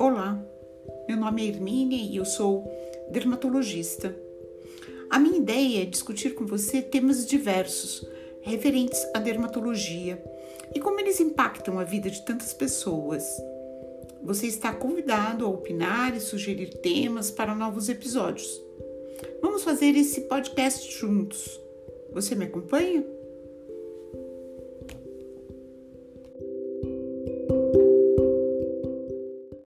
Olá, meu nome é Hermínia e eu sou dermatologista. A minha ideia é discutir com você temas diversos referentes à dermatologia e como eles impactam a vida de tantas pessoas. Você está convidado a opinar e sugerir temas para novos episódios. Vamos fazer esse podcast juntos. Você me acompanha?